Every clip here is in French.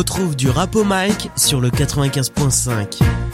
retrouve du rap au mic sur le 95.5.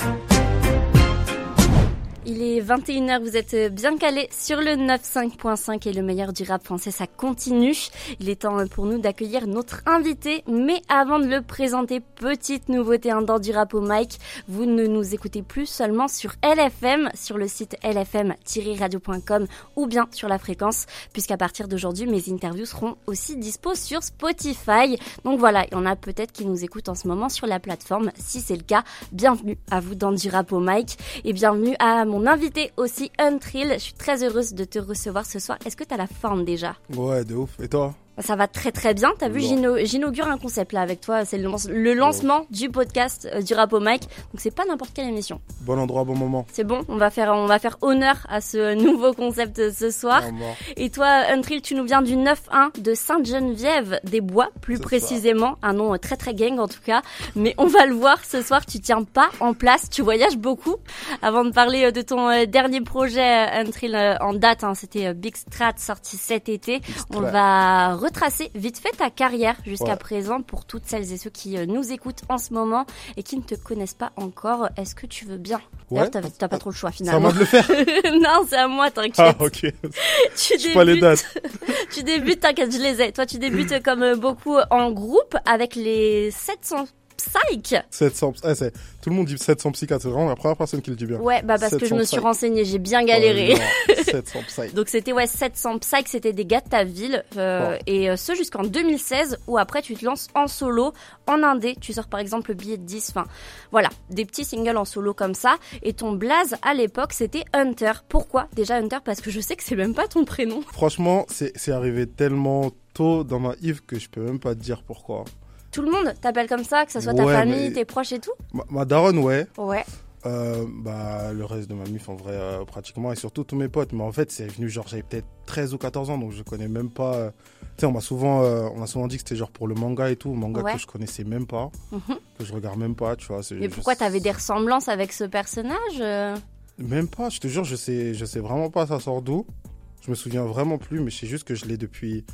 Il est 21h, vous êtes bien calés sur le 95.5 et le meilleur du rap français, ça continue. Il est temps pour nous d'accueillir notre invité, mais avant de le présenter, petite nouveauté en dehors du rap au mic, vous ne nous écoutez plus seulement sur LFM, sur le site lfm-radio.com ou bien sur la fréquence, puisqu'à partir d'aujourd'hui, mes interviews seront aussi dispo sur Spotify. Donc voilà, il y en a peut-être qui nous écoutent en ce moment sur la plateforme. Si c'est le cas, bienvenue à vous dans du rap au mic et bienvenue à mon invité aussi, Untrill. Je suis très heureuse de te recevoir ce soir. Est-ce que tu as la forme déjà? Ouais, de ouf. Et toi? Ça va très très bien. T'as vu, j'inaugure un concept là avec toi. C'est le, lancement du podcast euh, du Rap au Mic. Donc c'est pas n'importe quelle émission. Bon endroit, bon moment. C'est bon. On va faire, on va faire honneur à ce nouveau concept ce soir. Et toi, Untrill, tu nous viens du 9-1 de Sainte-Geneviève des Bois, plus précisément. Un nom très très gang en tout cas. Mais on va le voir ce soir. Tu tiens pas en place. Tu voyages beaucoup. Avant de parler euh, de ton euh, dernier projet, Untrill, en date, hein, c'était Big Strat sorti cet été. On va retracer vite fait ta carrière jusqu'à présent pour toutes celles et ceux qui euh, nous écoutent en ce moment et qui ne te connaissent pas encore. Est-ce que tu veux bien? Ouais. T'as pas trop le choix finalement. C'est à moi de le faire. non, c'est à moi, t'inquiète. Ah ok. tu débutes. Pas les dates. tu débutes, t'inquiète, je les ai. Toi, tu débutes comme euh, beaucoup en groupe avec les 700 psych 700, eh, c'est, tout le monde dit 700 psychiatres, c'est vraiment la première personne qui le dit bien. Ouais, bah parce que je me suis renseignée, j'ai bien galéré. 700 psych. Donc c'était ouais 700 psych, c'était des gars de ta ville euh, et euh, ce jusqu'en 2016 où après tu te lances en solo, en indé, tu sors par exemple le billet de 10, enfin voilà, des petits singles en solo comme ça et ton blaze à l'époque c'était Hunter. Pourquoi? Déjà Hunter Parce que je sais que c'est même pas ton prénom. Franchement, c'est arrivé tellement tôt dans ma Yves que je peux même pas te dire pourquoi. Tout le monde t'appelle comme ça, que ce soit ta famille, tes proches et tout ma, daronne, ouais. Ouais. Euh, bah, le reste de ma mif, en vrai, euh, pratiquement, et surtout tous mes potes. Mais en fait, c'est venu, genre, j'avais peut-être 13 ou 14 ans, donc je connais même pas. Euh, tu sais, on m'a souvent, on a souvent dit que c'était genre pour le manga et tout, manga que je connaissais même pas, mhm. que je regarde même pas, tu vois. Mais pourquoi t'avais des ressemblances avec ce personnage Même pas, je te jure, je sais, je sais vraiment pas ça sort d'où. Je me souviens vraiment plus, mais je sais juste que je l'ai depuis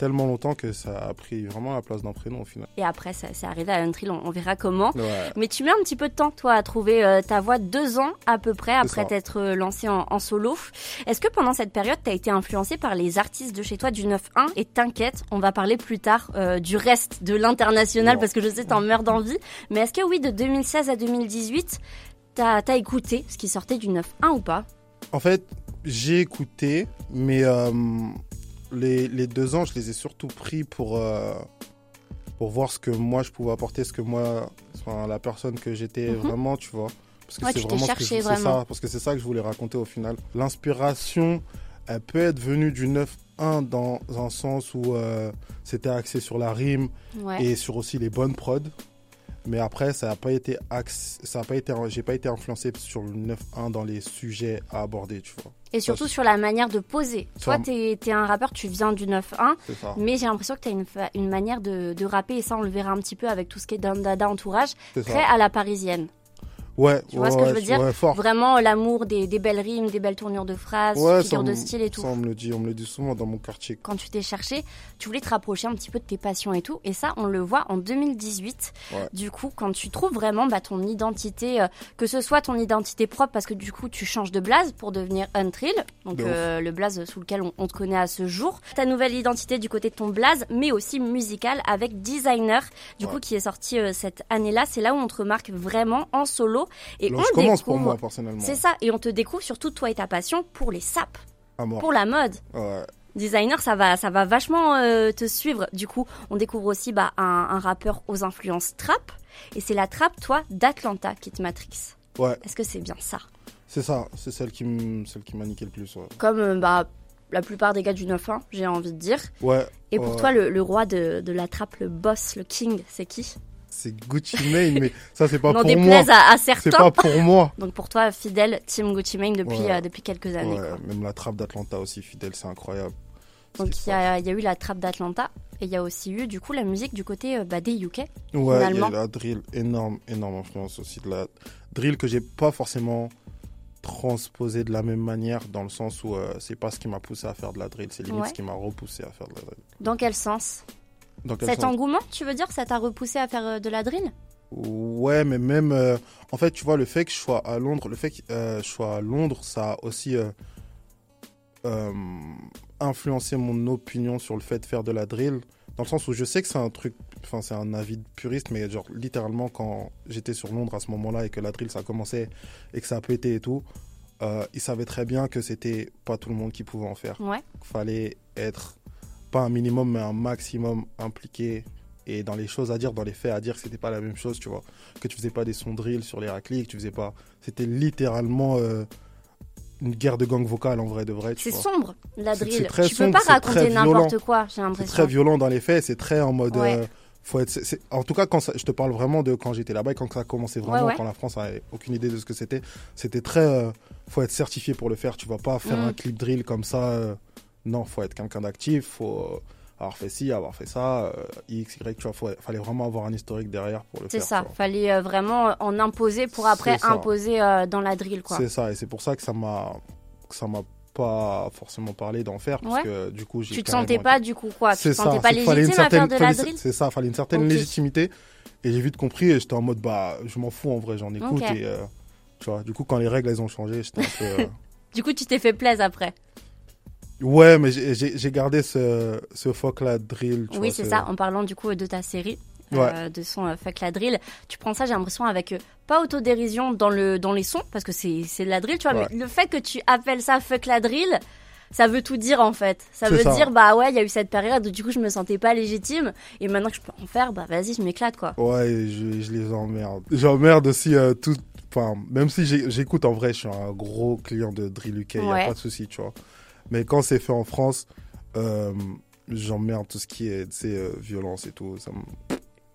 tellement longtemps que ça a pris vraiment la place d'un prénom au final. Et après, ça, c'est arrivé à Untrill, on, on verra comment. Mais tu mets un petit peu de temps, toi, à trouver euh, ta voix, deux ans à peu près après t'être euh, lancé en, solo. Est-ce que pendant cette période, tu as été influencé par les artistes de chez toi du 9-1 Et t'inquiète, on va parler plus tard euh, du reste de l'international parce que je sais t'en meurs d'envie. Mais est-ce que oui, de 2016 à 2018, t'as as écouté ce qui sortait du 9-1 ou pas? En fait, j'ai écouté, mais les, deux ans, je les ai surtout pris pour, euh, pour voir ce que moi je pouvais apporter, ce que moi, la personne que j'étais mhm. vraiment, tu vois. Parce que c'est vraiment, ce Ça, parce que c'est ça que je voulais raconter au final. L'inspiration, elle peut être venue du 9-1 dans un sens où euh, c'était axé sur la rime et sur aussi les bonnes prods. Mais après, ça n'a pas été ça a pas été, j'ai pas été influencé sur le 9-1 dans les sujets à aborder, tu vois. Et surtout sur la manière de poser. Toi, tu es, un rappeur, tu viens du 9-1, mais j'ai l'impression que tu as une, une manière de, de, rapper, et ça, on le verra un petit peu avec tout ce qui est Dada entourage, très à la parisienne. Ouais, tu vois ce que je veux dire Vraiment l'amour des, des, belles rimes, des belles tournures de phrases, figures de style et tout. Ça, on me le dit, on me le dit souvent dans mon quartier. Quand tu t'es cherché, tu voulais te rapprocher un petit peu de tes passions et tout, et ça, on le voit en 2018. Du coup, quand tu trouves vraiment bah, ton identité, euh, que ce soit ton identité propre, parce que du coup, tu changes de blaze pour devenir Untrill, donc euh, le blaze sous lequel on, te connaît à ce jour. Ta nouvelle identité du côté de ton blaze, mais aussi musicale avec Designer, du coup, qui est sorti euh, cette année-là. C'est là où on te remarque vraiment en solo et on pour moi personnellement. C'est ça, et on te découvre surtout toi et ta passion pour les sapes, pour la mode. Designer, ça va, ça va vachement euh, te suivre. Du coup, on découvre aussi bah, un, rappeur aux influences trap, et c'est la trap, toi, d'Atlanta qui te matrix. Ouais. Est-ce que c'est bien ça? C'est ça, c'est celle qui m'a niqué le plus. Comme euh, bah la plupart des gars du 9-1, j'ai envie de dire. Ouais. Et pour toi, le, le roi de, de la trap, le boss, le king, c'est qui? C'est Gucci Mane, mais ça c'est pas pour moi. à, à certains. C'est pas pour moi. Donc pour toi, fidèle, team Gucci Mane depuis, euh, depuis quelques années. Ouais, même la trappe d'Atlanta aussi, fidèle, c'est incroyable. Donc il y, a, y, a eu la trappe d'Atlanta et il y a aussi eu du coup la musique du côté euh, bah, des UK. Ouais, il y a la drill, énorme, énorme influence aussi de la drill que j'ai pas forcément transposé de la même manière dans le sens où euh, c'est pas ce qui m'a poussé à faire de la drill, c'est limite ce qui m'a repoussé à faire de la drill. Dans quel sens? Cet engouement, tu veux dire, ça t'a repoussé à faire de la drill Ouais, mais même, en fait, tu vois, le fait que je sois à Londres, le fait que je sois à Londres, ça a aussi influencé mon opinion sur le fait de faire de la drill. Dans le sens où je sais que c'est un truc, enfin c'est un avis de puriste, mais genre littéralement quand j'étais sur Londres à ce moment-là et que la drill ça commençait et que ça a pété et tout, euh, ils savaient très bien que c'était pas tout le monde qui pouvait en faire. Ouais. Fallait être pas un minimum mais un maximum impliqué et dans les choses à dire, dans les faits à dire que c'était pas la même chose, tu vois. Que tu faisais pas des sons drill sur les raclis, que tu faisais pas. C'était littéralement. Euh, une guerre de gang vocale en vrai de vrai. C'est sombre, la drill. Très tu peux pas raconter n'importe quoi, j'ai l'impression. C'est très violent dans les faits, c'est très en mode. Euh, faut être, en tout cas, quand je te parle vraiment de quand j'étais là-bas et quand ça a commencé vraiment, quand la France avait aucune idée de ce que c'était, c'était très. Euh, faut être certifié pour le faire. Tu vas pas faire mm. un clip drill comme ça. Euh, non, faut être quelqu'un d'actif. Faut avoir fait ci, avoir fait ça, euh, X, Y, tu vois, fallait vraiment avoir un historique derrière pour le faire. C'est ça, fallait euh, vraiment en imposer pour après imposer euh, dans la drill, quoi. C'est ça, et c'est pour ça que ça m'a, ça m'a pas forcément parlé d'en faire, parce que du coup, Tu te sentais pas, du coup, quoi? Tu te sentais pas légitime à faire de la drill? C'est ça, fallait une certaine légitimité, et j'ai vite compris, et j'étais en mode, bah, je m'en fous en vrai, j'en écoute, et tu vois, du coup, quand les règles, elles ont changé, j'étais un peu. du coup, tu t'es fait plaisir après? Ouais, mais j'ai gardé ce, ce fuck la drill. oui, c'est ça, en parlant du coup de ta série. Euh, de son euh, fuck la drill. Tu prends ça, j'ai l'impression, avec euh, pas autodérision dans, le, dans les sons, parce que c'est de la drill, tu vois, mais le fait que tu appelles ça fuck la drill, ça veut tout dire en fait. Ça veut dire, bah ouais, il y a eu cette période où du coup je me sentais pas légitime, et maintenant que je peux en faire, bah vas-y, je m'éclate quoi. Ouais, je, je les emmerde. J'emmerde aussi tout. Enfin, même si j'écoute en vrai, je suis un gros client de Drill UK, il a pas de souci, tu vois. Mais quand c'est fait en France, euh, j'emmerde tout ce qui est euh, violence et tout. Ça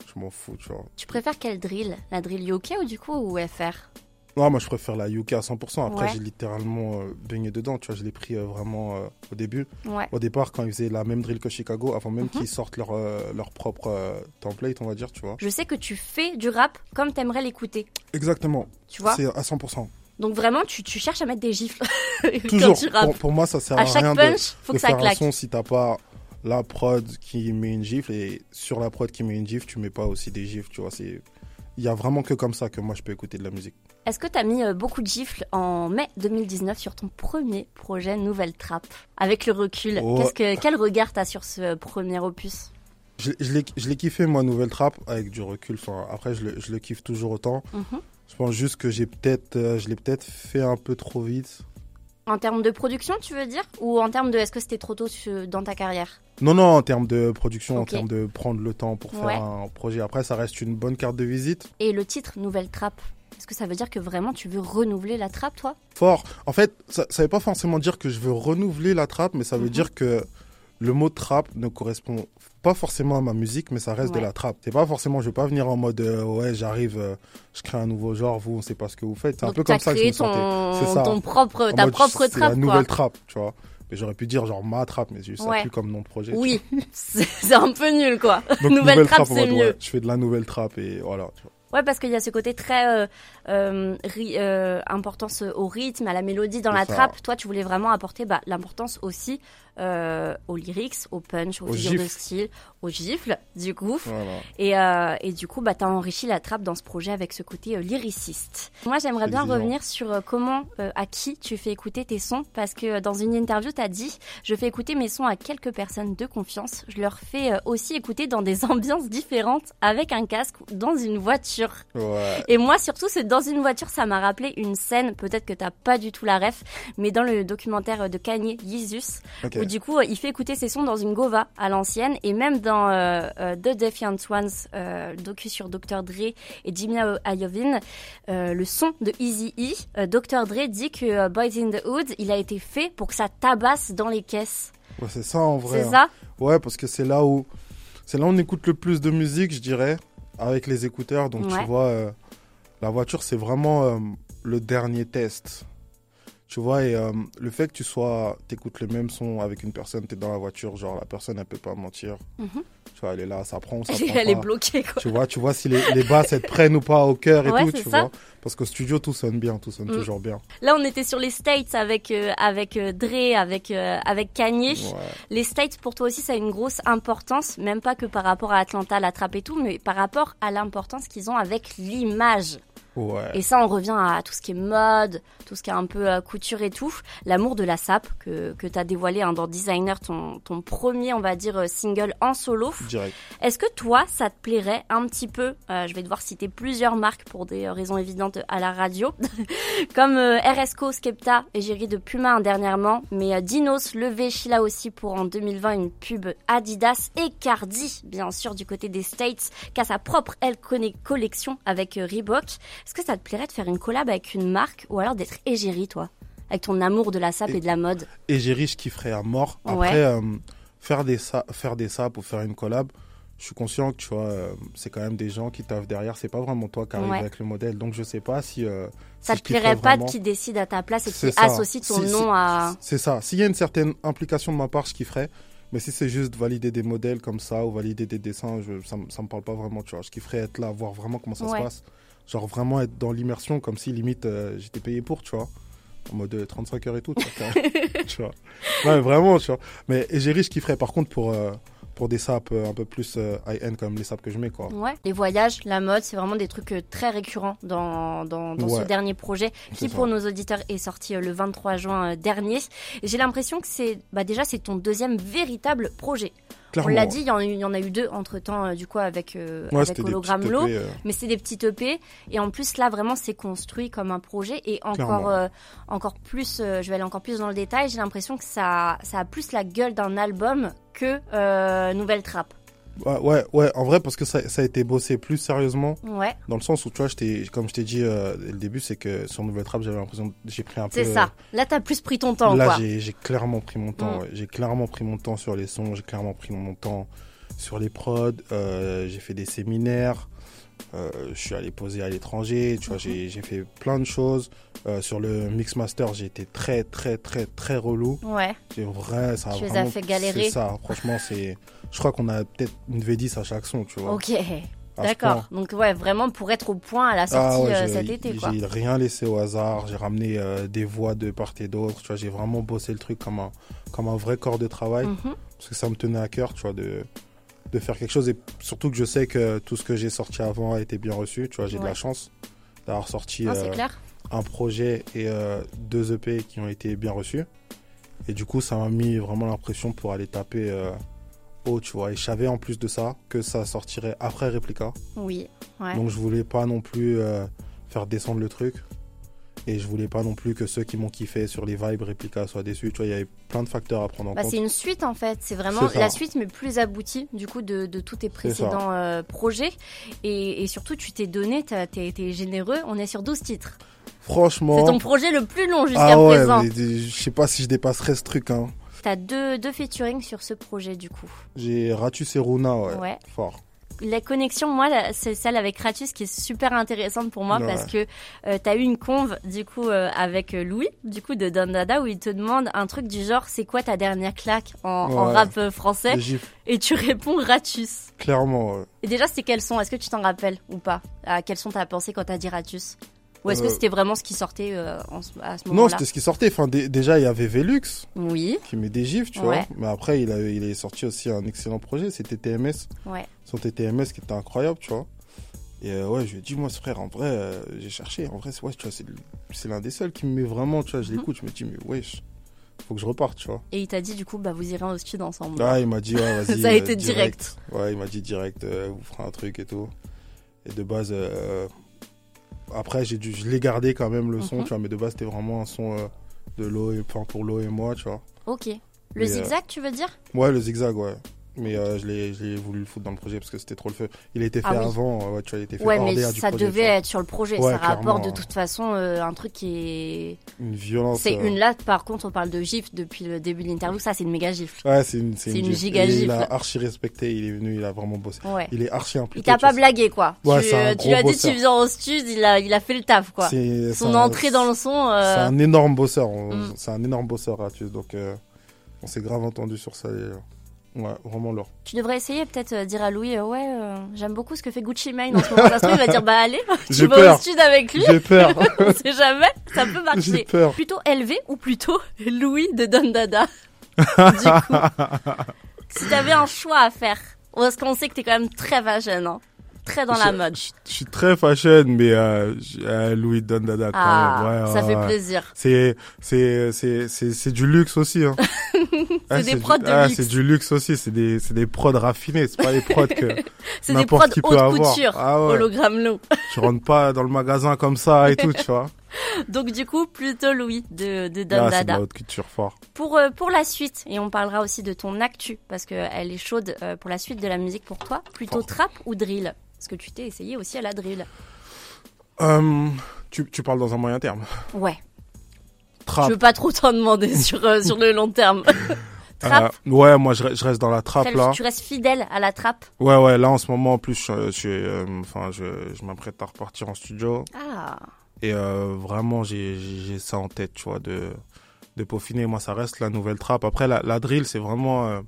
je m'en fous, tu vois. Tu préfères quelle drill? La drill UK ou du coup ou FR non, moi je préfère la UK à 100%. Après, j'ai littéralement euh, baigné dedans. Tu vois, je l'ai pris euh, vraiment au début. Au départ, quand ils faisaient la même drill que Chicago, avant même mhm. qu'ils sortent leur, leur propre template, on va dire, tu vois. Je sais que tu fais du rap comme t'aimerais l'écouter. Exactement. Tu vois? C'est à 100%. Donc vraiment, tu, tu, cherches à mettre des gifles. Toujours. Pour, moi, ça sert à, à chaque rien punch, de, faut que ça faire claque. un son si t'as pas la prod qui met une gifle et sur la prod qui met une gifle, tu mets pas aussi des gifles. Tu vois, c'est il y a vraiment que comme ça que moi je peux écouter de la musique. Est-ce que tu as mis euh, beaucoup de gifles en mai 2019 sur ton premier projet Nouvelle Trappe? Avec le recul, que, quel regard tu as sur ce premier opus? Je, je l'ai kiffé, moi, Nouvelle Trappe, avec du recul. Enfin, après, je le, je le kiffe toujours autant. Mhm. Je pense juste que j'ai peut-être, euh, je l'ai peut-être fait un peu trop vite. En termes de production, tu veux dire? Ou en termes de est-ce que c'était trop tôt dans ta carrière? Non, non, en termes de production, en termes de prendre le temps pour faire un projet. Après, ça reste une bonne carte de visite. Et le titre Nouvelle Trappe est-ce que ça veut dire que vraiment tu veux renouveler la trappe, toi? Fort. En fait, ça ne veut pas forcément dire que je veux renouveler la trappe, mais ça veut mhm. dire que le mot trap ne correspond pas forcément à ma musique, mais ça reste de la trap. C'est pas forcément, je vais pas venir en mode euh, ouais, j'arrive, euh, je crée un nouveau genre, vous, on sait pas ce que vous faites. C'est un peu comme ça que je me sentais. C'est ça. Ton propre, ta propre trap. la nouvelle trap, tu vois. Mais j'aurais pu dire genre ma trap, mais ça ouais. plus comme nom de projet. Oui, c'est un peu nul quoi. nouvelle, trap, c'est mieux. je fais de la nouvelle trap et voilà. Tu vois. Ouais, parce qu'il y a ce côté très euh, euh, euh importance au rythme, à la mélodie dans la trappe. Toi, tu voulais vraiment apporter bah, l'importance aussi euh, aux lyrics, au punch, aux, figures de style, aux gifles, du coup. Et, et, du coup, bah, tu as enrichi la trappe dans ce projet avec ce côté lyriciste. Moi, j'aimerais bien revenir sur comment, à qui tu fais écouter tes sons, parce que dans une interview, tu as dit, je fais écouter mes sons à quelques personnes de confiance. Je leur fais aussi écouter dans des ambiances différentes, avec un casque, dans une voiture. Et moi, surtout, c'est dans une voiture, ça m'a rappelé une scène, peut-être que t'as pas du tout la ref, mais dans le documentaire de Kanye, Jesus, du coup, il fait écouter ses sons dans une Gova à l'ancienne et même dans euh, euh, The Defiant Ones, euh, docu sur Dr. Dre et Jimmy Iovine, le son de Easy E, Dr. Dre dit que Boys in the Hood, il a été fait pour que ça tabasse dans les caisses. Ouais, c'est ça en vrai. C'est ça? Hein. Ouais, parce que c'est là où c'est là où on écoute le plus de musique, je dirais, avec les écouteurs. Donc tu vois, la voiture, c'est vraiment le dernier test Tu vois, et euh, le fait que tu sois, t'écoutes le même son avec une personne, t'es dans la voiture, genre la personne, elle peut pas mentir. Mhm. Tu vois, elle est là, ça prend, ça elle, prend Elle est bloquée, quoi. Tu vois, tu vois si les, les basses, elles te prennent ou pas au cœur et tout, tu vois. Parce qu'au studio, tout sonne bien, tout sonne mm. toujours bien. Là, on était sur les States avec, euh, avec euh, Dre, avec, avec Kanye. Les States, pour toi aussi, ça a une grosse importance, même pas que par rapport à Atlanta, la trappe et tout, mais par rapport à l'importance qu'ils ont avec l'image. Et ça, on revient à tout ce qui est mode, tout ce qui est un peu euh, couture et tout. L'amour de la sape que, que tu as dévoilé hein, dans Designer, ton, ton premier, on va dire, euh, single en solo. Est-ce que toi, ça te plairait un petit peu euh, Je vais devoir citer plusieurs marques pour des raisons évidentes à la radio, comme RSCO, Skepta et Jerry de Puma dernièrement, mais Dinos, Levé, Sheila aussi pour en 2020 une pub Adidas et Cardi, bien sûr, du côté des States, qui a sa propre Elle collection avec Reebok. Est-ce que ça te plairait de faire une collab avec une marque ou alors d'être égérie, toi? Avec ton amour de la sape et, de la mode Égérie, je kifferais à mort. Après, euh, faire, des faire des sapes ou faire une collab, je suis conscient que tu vois, euh, c'est quand même des gens qui taffent derrière. C'est pas vraiment toi qui arrives avec le modèle. Donc je sais pas si. Euh, ça te plairait pas de qui décide à ta place et qui associe ton nom à. C'est ça. S'il y a une certaine implication de ma part, je kifferais. Mais si c'est juste valider des modèles comme ça ou valider des dessins, je, ça, ça me parle pas vraiment, tu vois. Je kifferais être là, voir vraiment comment ça se passe. Genre vraiment être dans l'immersion comme si limite euh, j'étais payé pour, tu vois. En mode 35 euh, heures et tout, tu vois. Ouais, vraiment, tu vois. Mais j'ai riche qui ferait par contre pour, euh, pour des sapes un peu plus high-end comme les sapes que je mets, quoi. Ouais, les voyages, la mode, c'est vraiment des trucs très récurrents dans, dans, dans ce dernier projet qui, pour nos auditeurs, est sorti le 23 juin dernier. J'ai l'impression que c'est, bah déjà, c'est ton deuxième véritable projet. On l'a dit, il y, en a eu deux entre temps, euh, du coup, avec, euh, avec Hologram Low. E mais c'est des petites EP. Et en plus, là, vraiment, c'est construit comme un projet. Et encore, euh, encore plus, je vais aller encore plus dans le détail, j'ai l'impression que ça, ça a plus la gueule d'un album que Nouvelle Trappe. Ouais, ouais, en vrai, parce que ça, ça, a été bossé plus sérieusement. Ouais. Dans le sens où, tu vois, comme je t'ai dit euh, le début, c'est que sur Nouvelle Trap, j'avais l'impression j'ai pris un peu. C'est ça. Là, t'as plus pris ton temps, Là, j'ai clairement pris mon temps. Mm. J'ai clairement pris mon temps sur les sons, j'ai clairement pris mon temps sur les prods. Euh, j'ai fait des séminaires. Euh, je suis allé poser à l'étranger, tu vois, j'ai fait plein de choses. Euh, sur le Mix Master, j'ai été très, très, très, très relou. Ouais. C'est vrai, ça a tu les as fait galérer. C'est ça, franchement, c'est. Je crois qu'on a peut-être une V10 à chaque son, tu vois. Ok. D'accord. Donc ouais, vraiment pour être au point à la ah sortie euh, cet été quoi. J'ai rien laissé au hasard. J'ai ramené des voix de part et d'autre. Tu vois, j'ai vraiment bossé le truc comme un comme un vrai corps de travail mhm. parce que ça me tenait à cœur, tu vois, de de faire quelque chose et surtout que je sais que tout ce que j'ai sorti avant a été bien reçu. Tu vois, j'ai de la chance d'avoir sorti euh, un projet et euh, deux EP qui ont été bien reçus. Et du coup, ça m'a mis vraiment l'impression pour aller taper euh, haut, tu vois. Et je savais en plus de ça que ça sortirait après Replica. Oui. Donc je voulais pas non plus faire descendre le truc. Et je voulais pas non plus que ceux qui m'ont kiffé sur les vibes réplica soient déçus. Tu vois, il y avait plein de facteurs à prendre en bah, compte. C'est une suite en fait. C'est vraiment la suite, mais plus aboutie du coup de, de tous tes précédents euh, projets. Et, et, surtout, tu t'es donné, tu été généreux. On est sur 12 titres. Franchement. C'est ton projet le plus long jusqu'à ah ouais, présent. je sais pas si je dépasserai ce truc. Hein. T'as deux, deux featuring sur ce projet du coup. J'ai Ratus et Runa, ouais. ouais. Fort la connexion, moi, c'est celle avec Ratus qui est super intéressante pour moi parce que euh, tu as eu une conve du coup euh, avec euh, Louis, du coup de Don Dada, où il te demande un truc du genre c'est quoi ta dernière claque en, rap français? Et tu réponds Ratus. Clairement. Ouais. Et déjà, c'est quels son Est-ce que tu t'en rappelles ou pas? À quel son t'as pensé quand t'as dit Ratus? Ou est-ce que c'était vraiment ce qui sortait à ce moment-là Non, c'était ce qui sortait. Enfin, déjà, il y avait Velux. Oui. Qui met des gifs, tu vois. Mais après, il, a, il est sorti aussi un excellent projet. C'était TMS. Ouais son TTMS qui était incroyable, tu vois. Et euh, ouais, je lui ai dit, moi, ce frère, en vrai, euh, j'ai cherché. En vrai, ouais, tu vois, c'est l'un des seuls qui me met vraiment, tu vois. Je mhm. l'écoute, je me dis, mais wesh, faut que je reparte, tu vois. Et il t'a dit, du coup, bah, vous irez au studio ensemble. Ah, il m'a dit, ouais, vas-y. Ça a été euh, direct. Ouais, il m'a dit direct, vous ferez un truc et tout. Et de base, après, j'ai dû, je l'ai gardé quand même le son, mhm. tu vois, mais de base, c'était vraiment un son de l'eau, et, enfin, pour l'eau et moi, tu vois. Ok. Le zigzag, tu veux dire? Ouais, le zigzag, ouais. Mais euh, je l'ai voulu le foutre dans le projet parce que c'était trop le feu. Il a été ah fait avant, euh, ouais, tu vois, il a été fait Ouais, mais ça devait être sur le projet. ça rapporte de toute façon euh, un truc qui est. Une violence. C'est une là, par contre, on parle de gifle depuis le début de l'interview. Ça, c'est une méga gifle. Ouais, c'est une, c'est une, giga gifle. Il a archi respecté, il est venu, il a vraiment bossé. Ouais. Il est archi impliqué. Il t'a pas blagué, quoi. Tu, tu lui as dit, tu viens au studio, il a, il a fait le taf, quoi. Son entrée dans le son. C'est un énorme bosseur. Mm. C'est un énorme bosseur, donc on s'est grave entendu sur ça. Ouais, vraiment lourd. Tu devrais essayer peut-être euh, dire à Louis, euh, ouais, euh, j'aime beaucoup ce que fait Gucci Mane en ce moment. Ça se il va dire, bah allez, tu vas au sud avec lui. J'ai peur. On sait jamais, ça peut marcher. J'ai peur. Plutôt élevé ou plutôt Louis de Don Dada? Du coup, si t'avais un choix à faire, parce qu'on sait que t'es quand même très jeune, hein très dans la mode. Je, suis très fashion, mais euh, euh Louis Dondada quand ah, même. Ouais, ça fait plaisir. C'est c'est c'est c'est du luxe aussi. Hein. c'est des prods de ah, luxe. C'est du luxe aussi. C'est des c'est des prods raffinés. C'est pas des prods que c'est des prods haute couture, ah, ouais. hologramme low. tu rentres pas dans le magasin comme ça et tout, tu vois. Donc du coup, plutôt Louis de, de Don ah, Dada. haute culture fort. Pour, euh, pour la suite, et on parlera aussi de ton actu, parce qu'elle est chaude euh, pour la suite de la musique pour toi, plutôt trap ou drill? Parce que tu t'es essayé aussi à la drill. Euh, tu, tu, parles dans un moyen terme Ouais. Trap. Je veux pas trop t'en demander sur, sur le long terme. Trap Ouais, moi je, reste dans la trappe là. Tu restes fidèle à la trappe Ouais, ouais, là en ce moment en plus, je, je, enfin, je, je m'apprête à repartir en studio. Ah. Et euh, vraiment, j'ai ça en tête, tu vois, de, de peaufiner. Moi, ça reste la nouvelle trappe. Après, la, la drill, c'est vraiment. Euh,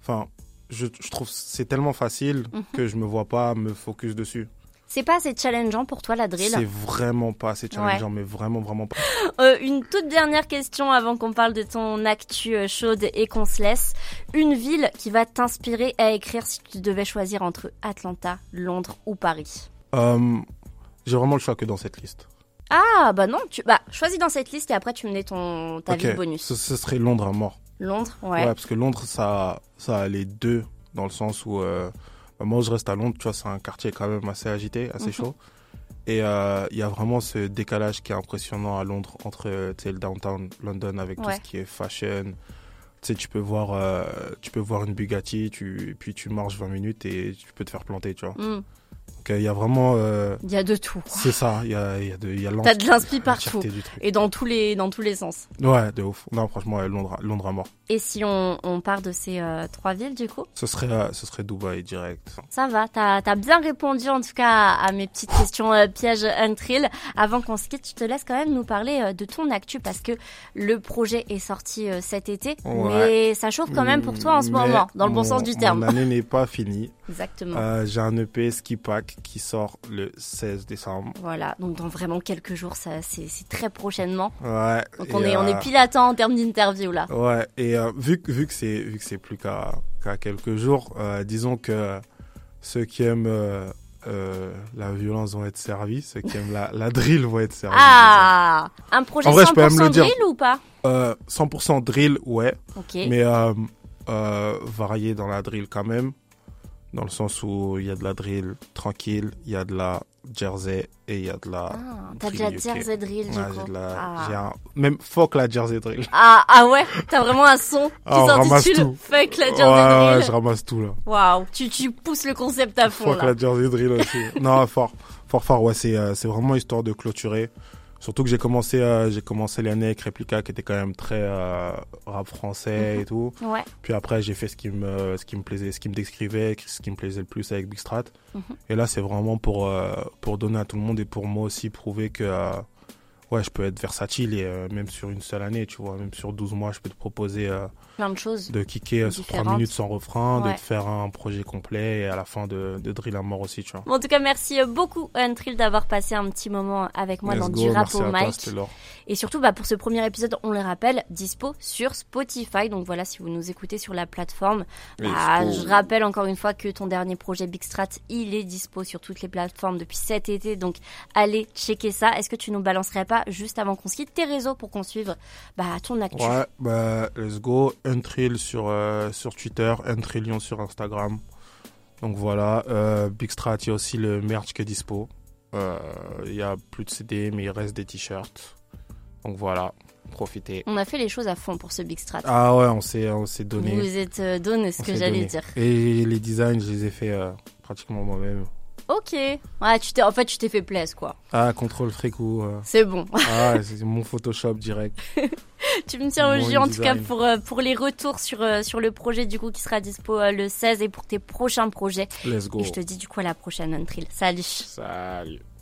enfin, je, je, trouve c'est tellement facile mhm. que je me vois pas me focus dessus. C'est pas assez challengeant pour toi la drill C'est vraiment pas assez challengeant, mais vraiment, vraiment pas. Euh, une toute dernière question avant qu'on parle de ton actu chaude et qu'on se laisse. Une ville qui va t'inspirer à écrire si tu devais choisir entre Atlanta, Londres ou Paris? J'ai vraiment le choix que dans cette liste. Ah, bah non, tu bah, choisis dans cette liste et après tu me mets ton, ta vie bonus. Ce, ce, serait Londres à mort. Londres, ouais. Ouais, parce que Londres, ça, ça a les deux, dans le sens où euh, bah, moi je reste à Londres, tu vois, c'est un quartier quand même assez agité, assez mhm. chaud. Et euh, il y a vraiment ce décalage qui est impressionnant à Londres entre euh, le downtown London avec tout ce qui est fashion. Tu sais, tu peux voir, tu peux voir une Bugatti, tu, puis tu marches 20 minutes et tu peux te faire planter, tu vois. Mm il y a vraiment. Euh, il y a de tout. C'est ça. Il y a, y a de, y a T'as de l'inspi partout. Et dans tous les, dans tous les sens. Ouais, de ouf. Non, franchement, Londres, Londres à mort. Et si on, on part de ces euh, trois villes, du coup? Ce serait, euh, ce serait Dubaï direct. Ça va. T'as as bien répondu en tout cas à, mes petites questions pièges Untrill. Avant qu'on se quitte, je te laisse quand même nous parler de ton actu parce que le projet est sorti cet été, mais ça chauffe quand même pour toi en ce moment, dans le bon sens du terme. L'année n'est pas finie. Exactement. J'ai un EP Ski Pack qui sort le 16 décembre. Voilà, donc dans vraiment quelques jours, ça c'est très prochainement. Ouais. Donc on est on est euh, pile à temps en termes d'interview là. Ouais, et euh, vu que vu que c'est vu que c'est plus qu'à qu'à quelques jours, euh, disons que ceux qui aiment la violence vont être servis, ceux qui aiment la, la drill vont être servis. Ah, un projet en vrai, 100% drill ou pas? 100% drill, ouais. Ok. Mais varié dans la drill quand même dans le sens où il y a de la drill tranquille, il y a de la jersey et il y a de la. Ah, t'as de la jersey drill, du coup. Ah. Même fuck la jersey drill. Ah, ah ouais, t'as vraiment un son ah, qui s'intitule Fuck la jersey drill. Ouais, je ramasse tout là. Waouh, tu, tu pousses le concept à fond. Fuck la jersey drill aussi. non, fort, fort, fort, ouais, c'est euh, vraiment histoire de clôturer. Surtout que j'ai commencé, euh, j'ai commencé l'année avec Replica qui était quand même très euh, rap français et tout. Ouais. Puis après, j'ai fait ce qui me, ce qui me plaisait, ce qui me décrivait, ce qui me plaisait le plus avec Big Strat. Mhm. Et là, c'est vraiment pour, euh, pour donner à tout le monde et pour moi aussi prouver que ouais, je peux être versatile et euh, même sur une seule année, tu vois, même sur 12 mois, je peux te proposer euh, plein de choses. De kicker euh, sur 3 minutes sans refrain, de te faire un projet complet et à la fin de, de drill à mort aussi, tu vois. en tout cas, merci beaucoup, Untrill, d'avoir passé un petit moment avec moi dans du rap au mic. Et surtout, bah, pour ce premier épisode, on le rappelle, dispo sur Spotify. Donc voilà, si vous nous écoutez sur la plateforme, bah, je rappelle encore une fois que ton dernier projet Big Strat, il est dispo sur toutes les plateformes depuis cet été. Donc allez checker ça. Est-ce que tu nous balancerais pas juste avant qu'on se quitte tes réseaux pour qu'on suive bah, ton actu Ouais, bah let's go. Untrill sur, euh, sur Twitter, Untrillion sur Instagram. Donc voilà, euh, Big Strat, il y a aussi le merch qui est dispo. Euh, il y a plus de CD, mais il reste des t-shirts. Donc voilà, profiter. On a fait les choses à fond pour ce Big Strat. Ah ouais, on s'est, on s'est donné. Vous vous êtes euh, donné ce que j'allais dire. Et les designs, je les ai fait euh, pratiquement moi-même. Ok. Ouais, tu t'es, en fait, tu t'es fait plaisir, quoi. Ah, contrôle fric ou. Euh. C'est bon. ah, c'est mon Photoshop direct. tu me tiens au jus, en tout cas, pour, pour les retours sur, sur le projet, du coup, qui sera dispo le 16 et pour tes prochains projets. Let's go. Et je te dis, du coup, à la prochaine, Untrill. Salut. Salut.